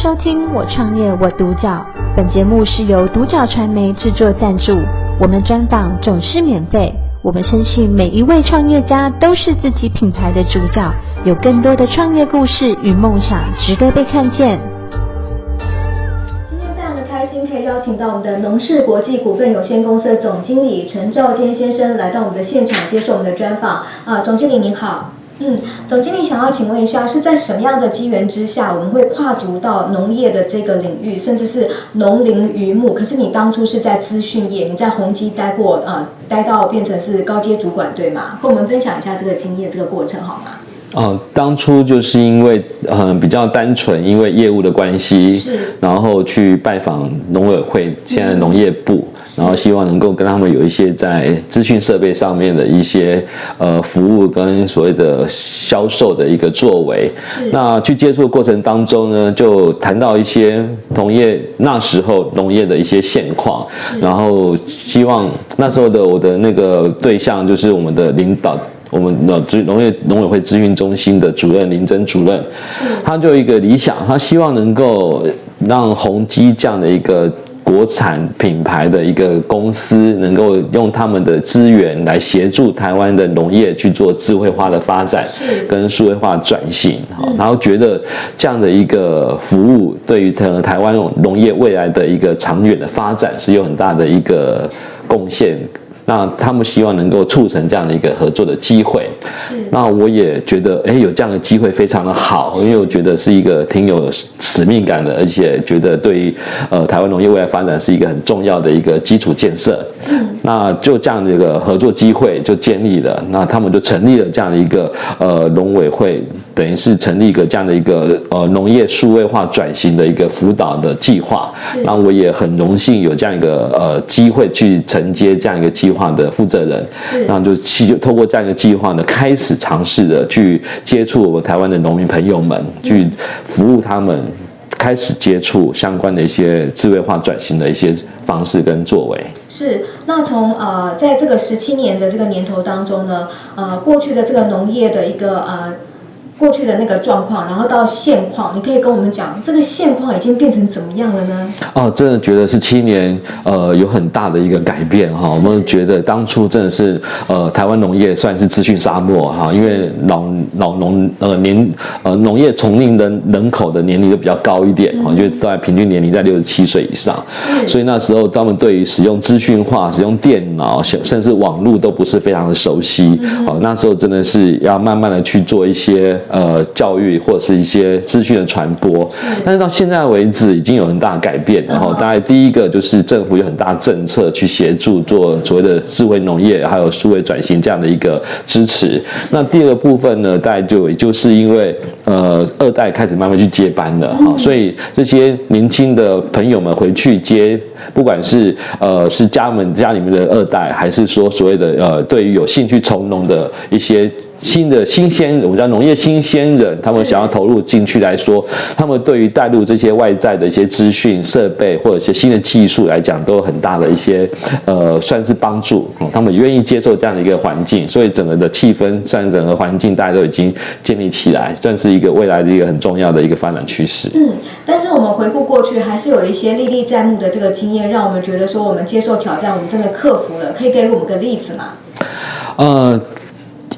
收听《我创业我独角》，本节目是由独角传媒制作赞助，我们专访总是免费。我们深信每一位创业家都是自己品牌的主角，有更多的创业故事与梦想值得被看见。今天非常的开心，可以邀请到我们的农事国际股份有限公司的总经理陈兆坚先生来到我们的现场接受我们的专访。啊，总经理您好。嗯，总经理想要请问一下，是在什么样的机缘之下，我们会跨足到农业的这个领域，甚至是农林渔牧？可是你当初是在资讯业，你在宏基待过，呃，待到变成是高阶主管，对吗？跟我们分享一下这个经验，这个过程好吗？哦，当初就是因为嗯比较单纯，因为业务的关系，是，然后去拜访农委会，现在的农业部，嗯、然后希望能够跟他们有一些在资讯设备上面的一些呃服务跟所谓的销售的一个作为。那去接触的过程当中呢，就谈到一些农业那时候农业的一些现况，然后希望那时候的我的那个对象就是我们的领导。我们的农业农委会资讯中心的主任林真主任，他就有一个理想，他希望能够让宏基这样的一个国产品牌的一个公司，能够用他们的资源来协助台湾的农业去做智慧化的发展，跟数位化转型。好，然后觉得这样的一个服务，对于台台湾农业未来的一个长远的发展是有很大的一个贡献。那他们希望能够促成这样的一个合作的机会，是。那我也觉得，哎，有这样的机会非常的好，因为我觉得是一个挺有使命感的，而且觉得对于呃台湾农业未来发展是一个很重要的一个基础建设。嗯。那就这样的一个合作机会就建立了，那他们就成立了这样的一个呃农委会，等于是成立一个这样的一个呃农业数位化转型的一个辅导的计划。是。那我也很荣幸有这样一个呃机会去承接这样一个计划。化的负责人，是，那就去就透过这样一个计划呢，开始尝试的去接触我们台湾的农民朋友们，去服务他们，开始接触相关的一些智慧化转型的一些方式跟作为。是，那从呃在这个十七年的这个年头当中呢，呃过去的这个农业的一个呃。过去的那个状况，然后到现况，你可以跟我们讲这个现况已经变成怎么样了呢？哦，真的觉得是七年，呃，有很大的一个改变哈。我们觉得当初真的是，呃，台湾农业算是资讯沙漠哈，因为老老农呃年呃农业从业的人口的年龄都比较高一点，我觉得在平均年龄在六十七岁以上，所以那时候他们对于使用资讯化、使用电脑、甚至网络都不是非常的熟悉，哦，那时候真的是要慢慢的去做一些。呃，教育或者是一些资讯的传播，但是到现在为止已经有很大的改变。然后，大概第一个就是政府有很大政策去协助做所谓的智慧农业，还有数位转型这样的一个支持。那第二个部分呢，大概就也就是因为呃二代开始慢慢去接班了哈，所以这些年轻的朋友们回去接，不管是呃是家门家里面的二代，还是说所谓的呃对于有兴趣从农的一些。新的新鲜，我们叫农业新鲜人，他们想要投入进去来说，他们对于带入这些外在的一些资讯设备或者一些新的技术来讲，都有很大的一些呃，算是帮助。他们愿意接受这样的一个环境，所以整个的气氛，算整个环境，大家都已经建立起来，算是一个未来的一个很重要的一个发展趋势。嗯，但是我们回顾过去，还是有一些历历在目的这个经验，让我们觉得说我们接受挑战，我们真的克服了。可以给我们个例子吗？呃。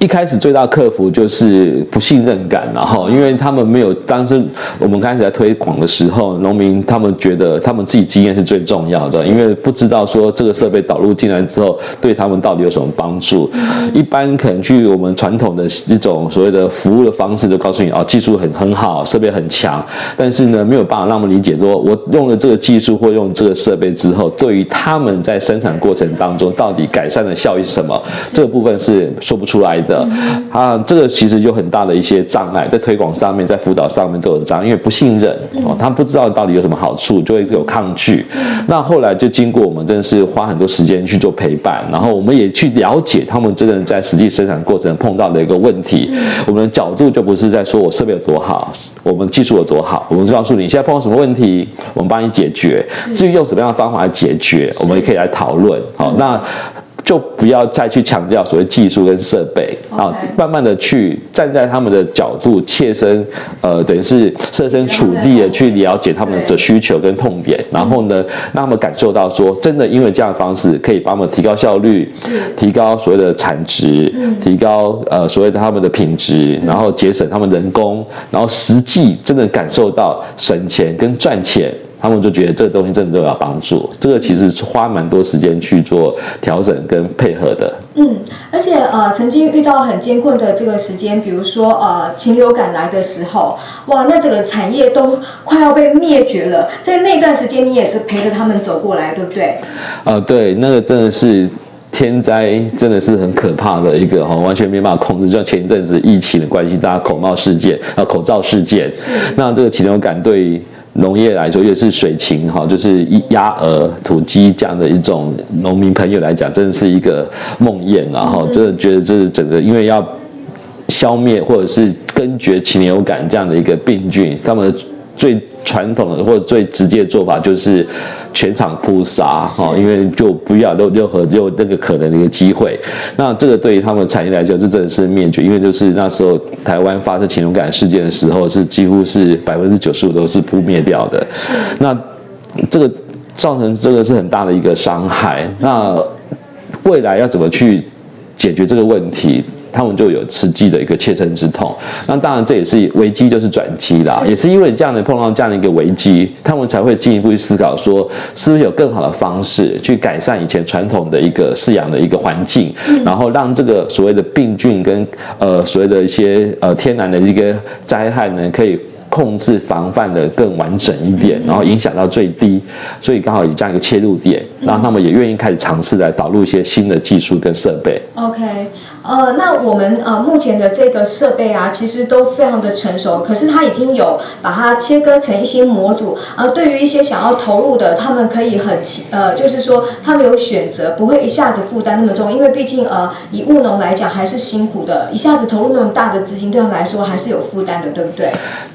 一开始最大克服就是不信任感，然后因为他们没有，当时我们开始在推广的时候，农民他们觉得他们自己经验是最重要的，因为不知道说这个设备导入进来之后对他们到底有什么帮助。一般可能去我们传统的一种所谓的服务的方式，就告诉你哦，技术很很好，设备很强，但是呢没有办法让他们理解说，我用了这个技术或用这个设备之后，对于他们在生产过程当中到底改善的效益是什么，这个部分是说不出来的。的啊，这个其实有很大的一些障碍，在推广上面，在辅导上面都有障碍，因为不信任哦，他不知道到底有什么好处，就会有抗拒。那后来就经过我们真的是花很多时间去做陪伴，然后我们也去了解他们真的在实际生产过程碰到的一个问题。我们的角度就不是在说我设备有多好，我们技术有多好，我们就告诉你现在碰到什么问题，我们帮你解决。至于用什么样的方法来解决，我们也可以来讨论。好，那。就不要再去强调所谓技术跟设备。啊.慢慢的去站在他们的角度，切身，呃，等于是设身处地的去了解他们的需求跟痛点，然后呢，让他们感受到说，真的因为这样的方式可以帮我们提高效率，是。提高所谓的产值，嗯、提高呃所谓的他们的品质，然后节省他们人工，然后实际真的感受到省钱跟赚钱。他们就觉得这个东西真的都有帮助，这个其实是花蛮多时间去做调整跟配合的。嗯，而且呃，曾经遇到很艰困的这个时间，比如说呃，禽流感来的时候，哇，那整个产业都快要被灭绝了。在那段时间，你也是陪着他们走过来，对不对？呃，对，那个真的是天灾，真的是很可怕的一个哈，完全没办法控制。就像前一阵子疫情的关系，大家口罩事件啊，口罩事件，那这个禽流感对。农业来说，也是水禽哈，就是鸭鹅土鸡这样的一种农民朋友来讲，真的是一个梦魇，然后真的觉得这是整个，因为要消灭或者是根绝禽流感这样的一个病菌，他们最。传统的或者最直接的做法就是全场扑杀哈，因为就不要有任何有那个可能的一个机会。那这个对于他们产业来讲，这真的是灭绝，因为就是那时候台湾发生禽流感事件的时候，是几乎是百分之九十五都是扑灭掉的。那这个造成这个是很大的一个伤害。那未来要怎么去解决这个问题？他们就有实际的一个切身之痛，那当然这也是危机就是转机啦，也是因为这样的碰到这样的一个危机，他们才会进一步去思考说，是不是有更好的方式去改善以前传统的一个饲养的一个环境，然后让这个所谓的病菌跟呃所谓的一些呃天然的一个灾害呢可以。控制防范的更完整一点，然后影响到最低，所以刚好以这样一个切入点，让他们也愿意开始尝试来导入一些新的技术跟设备。OK，呃，那我们呃目前的这个设备啊，其实都非常的成熟，可是它已经有把它切割成一些模组，呃，对于一些想要投入的，他们可以很呃，就是说他们有选择，不会一下子负担那么重，因为毕竟呃以务农来讲还是辛苦的，一下子投入那么大的资金，对他们来说还是有负担的，对不对？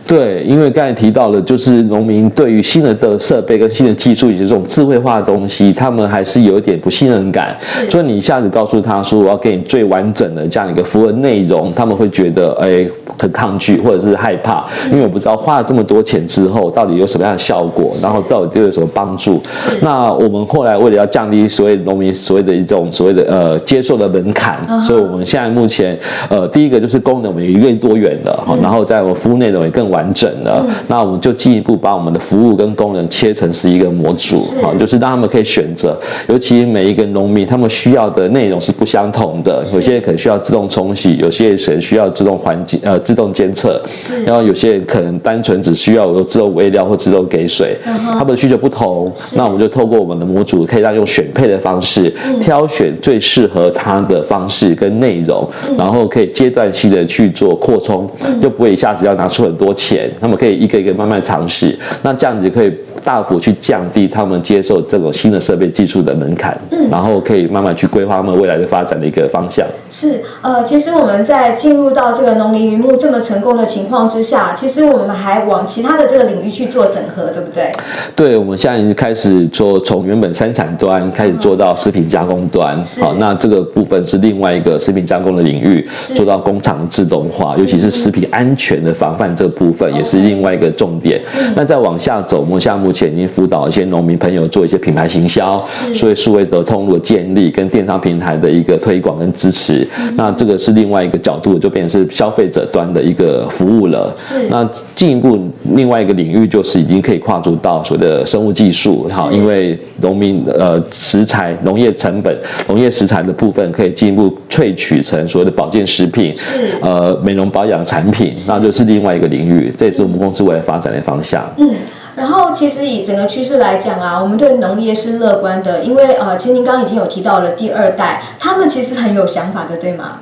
对，因为刚才提到了，就是农民对于新的的设备跟新的技术以及这种智慧化的东西，他们还是有一点不信任感。所以你一下子告诉他说我要给你最完整的这样一个服务内容，他们会觉得哎很抗拒或者是害怕，因为我不知道花了这么多钱之后到底有什么样的效果，然后到底又有什么帮助。那我们后来为了要降低所谓农民所谓的一种所谓的呃接受的门槛，所以我们现在目前呃第一个就是功能我们越多元的，然后在我们服务内容也更完整了，嗯、那我们就进一步把我们的服务跟功能切成是一个模组，好是，就是让他们可以选择。尤其每一个农民，他们需要的内容是不相同的，有些人可能需要自动冲洗，有些人需要自动环境呃自动监测，然后有些人可能单纯只需要有自动喂料或自动给水，嗯、他们的需求不同，那我们就透过我们的模组，可以让用选配的方式，嗯、挑选最适合它的方式跟内容，嗯、然后可以阶段性的去做扩充，嗯、又不会一下子要拿出很多钱。他们可以一个一个慢慢尝试，那这样子可以大幅去降低他们接受这种新的设备技术的门槛，嗯，然后可以慢慢去规划他们未来的发展的一个方向。是，呃，其实我们在进入到这个农林渔牧这么成功的情况之下，其实我们还往其他的这个领域去做整合，对不对？对，我们现在已经开始做从原本生产端开始做到食品加工端，嗯、好，那这个部分是另外一个食品加工的领域，做到工厂自动化，尤其是食品安全的防范这部分。也是另外一个重点。嗯、那再往下走，我们现在目前已经辅导一些农民朋友做一些品牌行销，所以数位的通路的建立跟电商平台的一个推广跟支持。嗯、那这个是另外一个角度，就变成是消费者端的一个服务了。是。那进一步另外一个领域就是已经可以跨足到所谓的生物技术，好，因为农民呃食材农业成本农业食材的部分可以进一步萃取成所谓的保健食品，是。呃，美容保养产品，那就是另外一个领域。这也是我们公司未来发展的方向。嗯。然后其实以整个趋势来讲啊，我们对农业是乐观的，因为呃，其实您刚刚已经有提到了第二代，他们其实很有想法的，对吗？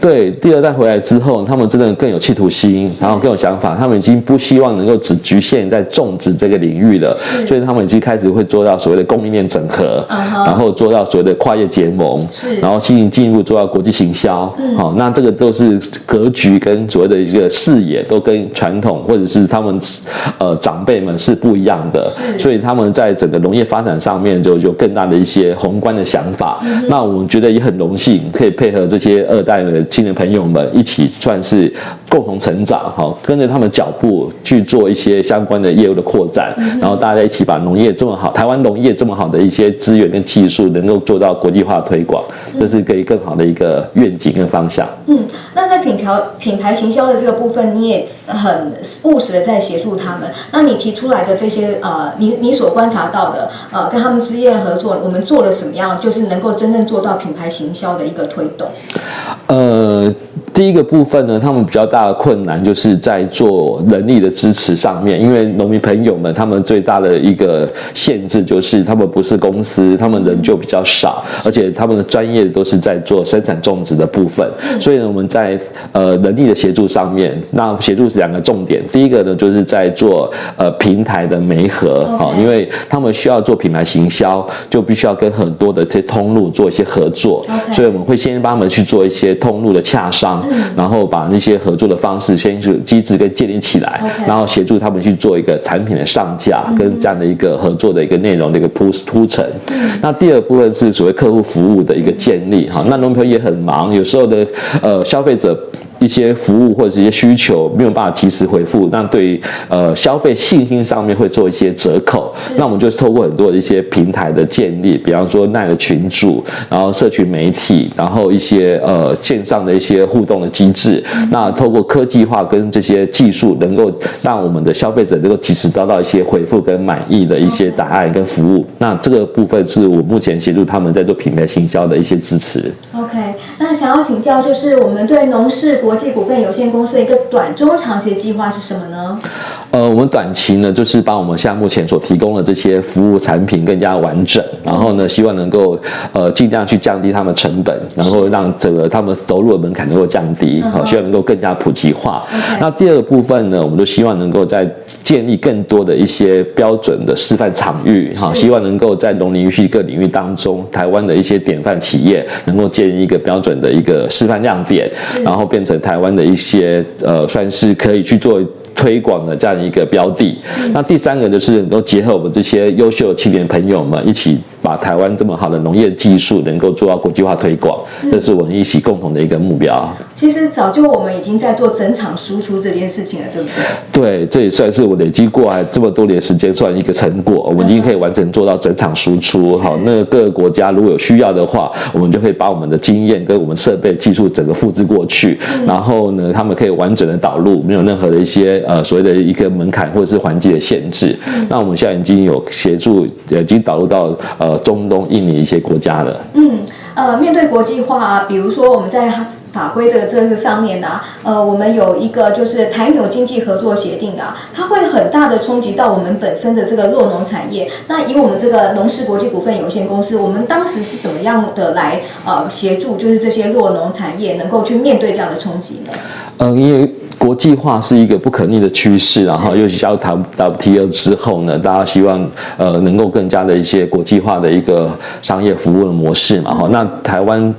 对，第二代回来之后，他们真的更有企图心，是然后更有想法，他们已经不希望能够只局限在种植这个领域了，所以他们已经开始会做到所谓的供应链整合，uh huh、然后做到所谓的跨业结盟，是然后进行进一步做到国际行销，好、嗯哦，那这个都是格局跟所谓的一个视野都跟传统或者是他们呃长辈们是。不一样的，所以他们在整个农业发展上面就有更大的一些宏观的想法。嗯、那我们觉得也很荣幸，可以配合这些二代的青年朋友们一起算是共同成长，哈，跟着他们脚步去做一些相关的业务的扩展，嗯、然后大家一起把农业这么好，台湾农业这么好的一些资源跟技术，能够做到国际化推广，这是可以更好的一个愿景跟方向。嗯，那在品条品牌行销的这个部分，你也很务实的在协助他们。那你提出来的这些呃，你你所观察到的呃，跟他们之间合作，我们做了什么样，就是能够真正做到品牌行销的一个推动？呃。第一个部分呢，他们比较大的困难就是在做人力的支持上面，因为农民朋友们他们最大的一个限制就是他们不是公司，他们人就比较少，而且他们的专业都是在做生产种植的部分，所以呢，我们在呃人力的协助上面，那协助是两个重点，第一个呢就是在做呃平台的媒合，好，因为他们需要做品牌行销，就必须要跟很多的这些通路做一些合作，所以我们会先帮他们去做一些通路的洽商。然后把那些合作的方式先是机制跟建立起来.然后协助他们去做一个产品的上架，跟这样的一个合作的一个内容的一个铺铺陈。那第二部分是所谓客户服务的一个建立，哈，那农朋友也很忙，有时候的呃消费者。一些服务或者是一些需求没有办法及时回复，那对于呃消费信心上面会做一些折扣。那我们就是透过很多的一些平台的建立，比方说奈的群主，然后社群媒体，然后一些呃线上的一些互动的机制。那透过科技化跟这些技术，能够让我们的消费者能够及时得到一些回复跟满意的一些答案跟服务。那这个部分是我目前协助他们在做品牌行销的一些支持。OK，那想要请教就是我们对农事国际股份有限公司的一个短中长期的计划是什么呢？呃，我们短期呢，就是把我们现在目前所提供的这些服务产品更加完整，然后呢，希望能够呃尽量去降低他们成本，然后让整个他们投入的门槛能够降低，好，希望能够更加普及化。那第二个部分呢，我们都希望能够在建立更多的一些标准的示范场域，哈，希望能够在农林渔畜各领域当中，台湾的一些典范企业能够建立一个标准的一个示范亮点，然后变成台湾的一些呃，算是可以去做推广的这样一个标的。那第三个就是能够结合我们这些优秀的青年朋友们一起。把台湾这么好的农业技术能够做到国际化推广，这是我们一起共同的一个目标。其实早就我们已经在做整场输出这件事情了，对不对？对，这也算是我累积过来这么多年时间算一个成果。我们已经可以完整做到整场输出。好，那各个国家如果有需要的话，我们就可以把我们的经验跟我们设备技术整个复制过去。然后呢，他们可以完整的导入，没有任何的一些呃所谓的一个门槛或者是环境的限制。那我们现在已经有协助，已经导入到呃。中东、印尼一些国家的，嗯，呃，面对国际化啊，比如说我们在法规的这个上面呢，呃，我们有一个就是台纽经济合作协定啊，它会很大的冲击到我们本身的这个弱农产业。那以我们这个农事国际股份有限公司，我们当时是怎么样的来呃协助，就是这些弱农产业能够去面对这样的冲击呢？嗯，因为。国际化是一个不可逆的趋势，然后尤其加入 WTO 之后呢，大家希望呃能够更加的一些国际化的一个商业服务的模式嘛，哈，那台湾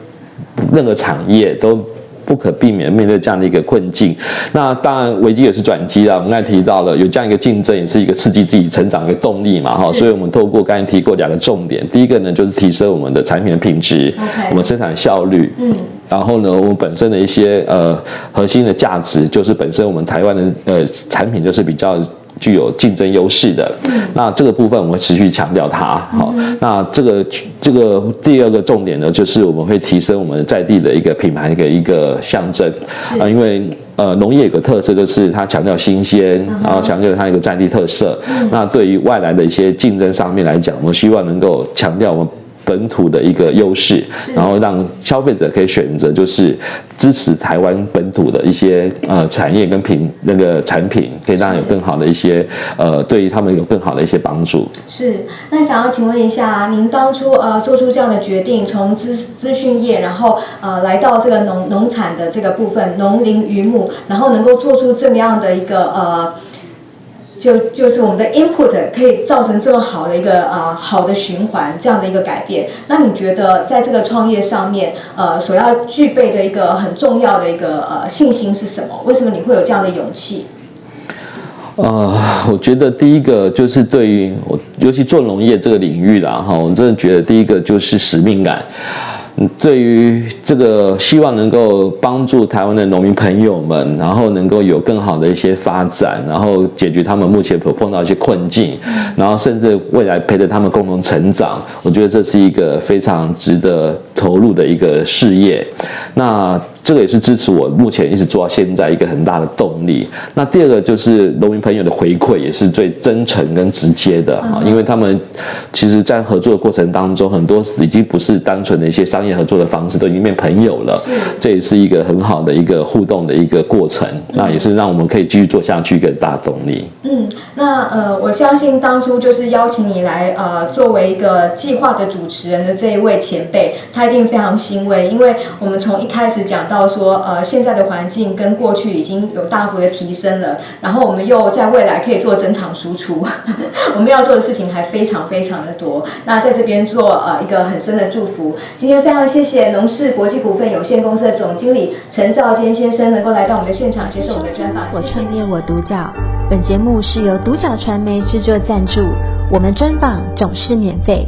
任何产业都不可避免面对这样的一个困境，那当然危机也是转机啊，我们刚才提到了有这样一个竞争，也是一个刺激自己成长的一个动力嘛，哈，所以我们透过刚才提过两个重点，第一个呢就是提升我们的产品的品质.我们生产效率，嗯。然后呢，我们本身的一些呃核心的价值，就是本身我们台湾的呃产品就是比较具有竞争优势的。那这个部分我们会持续强调它。好，那这个这个第二个重点呢，就是我们会提升我们在地的一个品牌的一个象征。啊，因为呃农业有个特色就是它强调新鲜，然后强调它一个在地特色。那对于外来的一些竞争上面来讲，我们希望能够强调我们。本土的一个优势，然后让消费者可以选择，就是支持台湾本土的一些呃产业跟品那个产品，可以让有更好的一些呃对于他们有更好的一些帮助。是，那想要请问一下，您当初呃做出这样的决定，从资资讯业，然后呃来到这个农农产的这个部分，农林渔牧，然后能够做出这么样的一个呃。就就是我们的 input 可以造成这么好的一个啊、好的循环这样的一个改变，那你觉得在这个创业上面呃所要具备的一个很重要的一个呃信心是什么？为什么你会有这样的勇气？呃，我觉得第一个就是对于我，尤其做农业这个领域啦，哈，我真的觉得第一个就是使命感。对于这个希望能够帮助台湾的农民朋友们，然后能够有更好的一些发展，然后解决他们目前所碰到一些困境，然后甚至未来陪着他们共同成长，我觉得这是一个非常值得投入的一个事业。那这个也是支持我目前一直做到现在一个很大的动力。那第二个就是农民朋友的回馈也是最真诚跟直接的啊，因为他们其实在合作的过程当中，很多已经不是单纯的一些商业合作的方式，都已经变朋友了。是，这也是一个很好的一个互动的一个过程。那也是让我们可以继续做下去一个大动力。嗯，那呃，我相信当初就是邀请你来呃，作为一个计划的主持人的这一位前辈，他一定非常欣慰，因为我们从一开始讲到。到说呃，现在的环境跟过去已经有大幅的提升了，然后我们又在未来可以做整场输出，我们要做的事情还非常非常的多。那在这边做呃一个很深的祝福。今天非常谢谢农事国际股份有限公司的总经理陈兆坚先生能够来到我们的现场接受我们的专访。我创业我独角，本节目是由独角传媒制作赞助，我们专访总是免费。